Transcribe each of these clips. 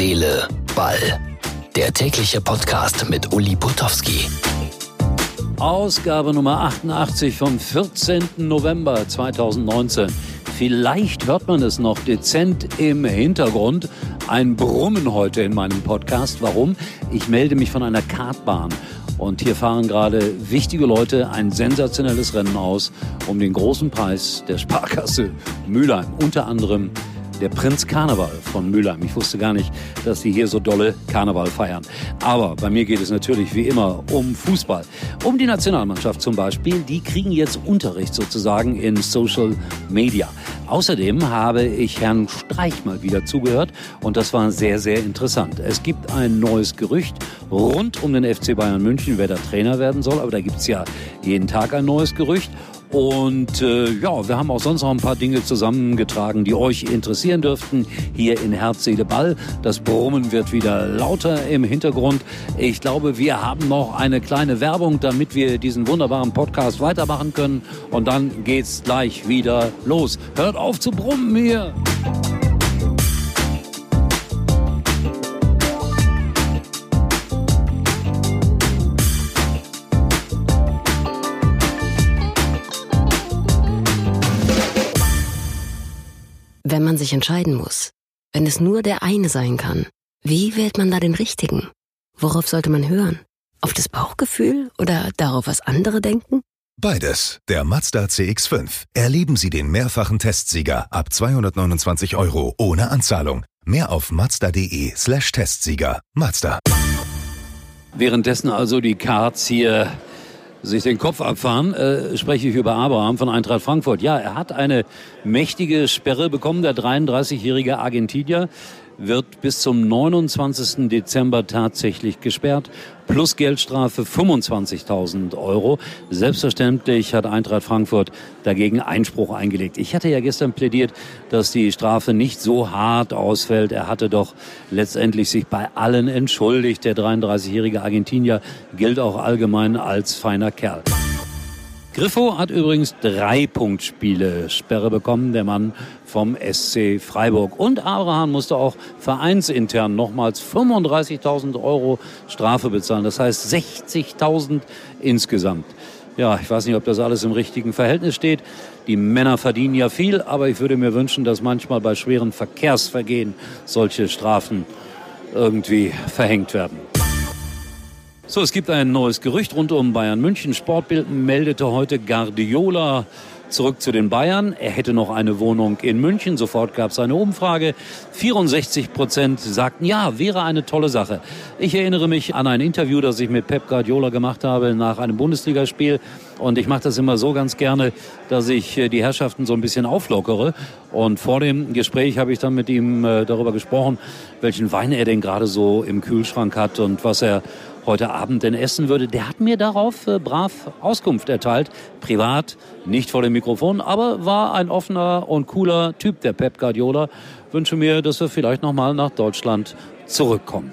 Seele, Ball. Der tägliche Podcast mit Uli Potowski. Ausgabe Nummer 88 vom 14. November 2019. Vielleicht hört man es noch dezent im Hintergrund. Ein Brummen heute in meinem Podcast. Warum? Ich melde mich von einer Kartbahn. Und hier fahren gerade wichtige Leute ein sensationelles Rennen aus um den großen Preis der Sparkasse Mülheim. Unter anderem der Prinz Karneval von Mülheim. Ich wusste gar nicht, dass die hier so dolle Karneval feiern. Aber bei mir geht es natürlich wie immer um Fußball. Um die Nationalmannschaft zum Beispiel. Die kriegen jetzt Unterricht sozusagen in Social Media. Außerdem habe ich Herrn Streich mal wieder zugehört und das war sehr, sehr interessant. Es gibt ein neues Gerücht rund um den FC Bayern München, wer da Trainer werden soll, aber da gibt's ja jeden Tag ein neues Gerücht. Und äh, ja, wir haben auch sonst noch ein paar Dinge zusammengetragen, die euch interessieren dürften. Hier in Herz, Seele, Ball. Das Brummen wird wieder lauter im Hintergrund. Ich glaube, wir haben noch eine kleine Werbung, damit wir diesen wunderbaren Podcast weitermachen können. Und dann geht's gleich wieder los. Hört auf zu brummen hier. Wenn man sich entscheiden muss, wenn es nur der eine sein kann, wie wählt man da den richtigen? Worauf sollte man hören? Auf das Bauchgefühl oder darauf, was andere denken? Beides. Der Mazda CX5. Erleben Sie den mehrfachen Testsieger ab 229 Euro ohne Anzahlung. Mehr auf mazda.de slash Testsieger. Mazda. Währenddessen also die Cards hier sich den Kopf abfahren, äh, spreche ich über Abraham von Eintracht Frankfurt. Ja, er hat eine mächtige Sperre bekommen, der 33-jährige Argentinier wird bis zum 29. Dezember tatsächlich gesperrt, plus Geldstrafe 25.000 Euro. Selbstverständlich hat Eintracht Frankfurt dagegen Einspruch eingelegt. Ich hatte ja gestern plädiert, dass die Strafe nicht so hart ausfällt. Er hatte doch letztendlich sich bei allen entschuldigt. Der 33-jährige Argentinier gilt auch allgemein als feiner Kerl. Griffo hat übrigens drei Punktspiele Sperre bekommen, der Mann vom SC Freiburg. Und Abraham musste auch vereinsintern nochmals 35.000 Euro Strafe bezahlen. Das heißt 60.000 insgesamt. Ja, ich weiß nicht, ob das alles im richtigen Verhältnis steht. Die Männer verdienen ja viel, aber ich würde mir wünschen, dass manchmal bei schweren Verkehrsvergehen solche Strafen irgendwie verhängt werden. So, es gibt ein neues Gerücht rund um Bayern München. Sportbild meldete heute Guardiola zurück zu den Bayern. Er hätte noch eine Wohnung in München. Sofort gab es eine Umfrage. 64 Prozent sagten, ja, wäre eine tolle Sache. Ich erinnere mich an ein Interview, das ich mit Pep Guardiola gemacht habe nach einem Bundesligaspiel. Und ich mache das immer so ganz gerne, dass ich äh, die Herrschaften so ein bisschen auflockere. Und vor dem Gespräch habe ich dann mit ihm äh, darüber gesprochen, welchen Wein er denn gerade so im Kühlschrank hat und was er heute Abend denn essen würde. Der hat mir darauf äh, brav Auskunft erteilt. Privat, nicht vor dem Mikrofon, aber war ein offener und cooler Typ, der Pep Guardiola. Wünsche mir, dass wir vielleicht nochmal nach Deutschland zurückkommen.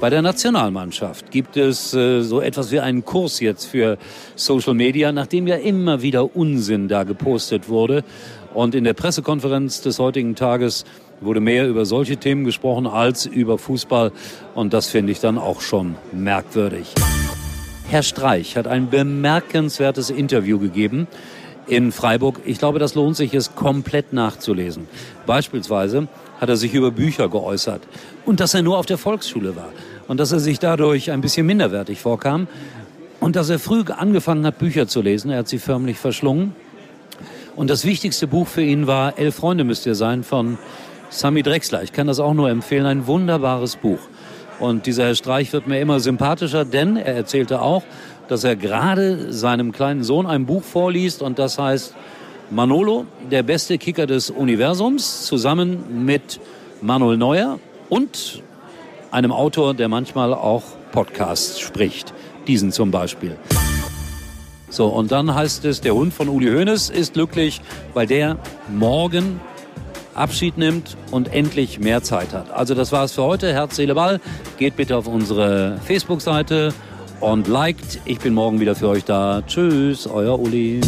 Bei der Nationalmannschaft gibt es äh, so etwas wie einen Kurs jetzt für Social Media, nachdem ja immer wieder Unsinn da gepostet wurde. Und in der Pressekonferenz des heutigen Tages wurde mehr über solche Themen gesprochen als über Fußball. Und das finde ich dann auch schon merkwürdig. Herr Streich hat ein bemerkenswertes Interview gegeben in Freiburg. Ich glaube, das lohnt sich, es komplett nachzulesen. Beispielsweise hat er sich über Bücher geäußert und dass er nur auf der Volksschule war und dass er sich dadurch ein bisschen minderwertig vorkam und dass er früh angefangen hat, Bücher zu lesen. Er hat sie förmlich verschlungen. Und das wichtigste Buch für ihn war Elf Freunde müsst ihr sein von Sami Drexler. Ich kann das auch nur empfehlen. Ein wunderbares Buch. Und dieser Herr Streich wird mir immer sympathischer, denn er erzählte auch, dass er gerade seinem kleinen Sohn ein Buch vorliest und das heißt Manolo, der beste Kicker des Universums, zusammen mit Manuel Neuer und einem Autor, der manchmal auch Podcasts spricht. Diesen zum Beispiel. So, und dann heißt es, der Hund von Uli Hoeneß ist glücklich, weil der morgen Abschied nimmt und endlich mehr Zeit hat. Also das war's für heute. Herz, Seele, Ball. Geht bitte auf unsere Facebook-Seite und liked. Ich bin morgen wieder für euch da. Tschüss, euer Uli.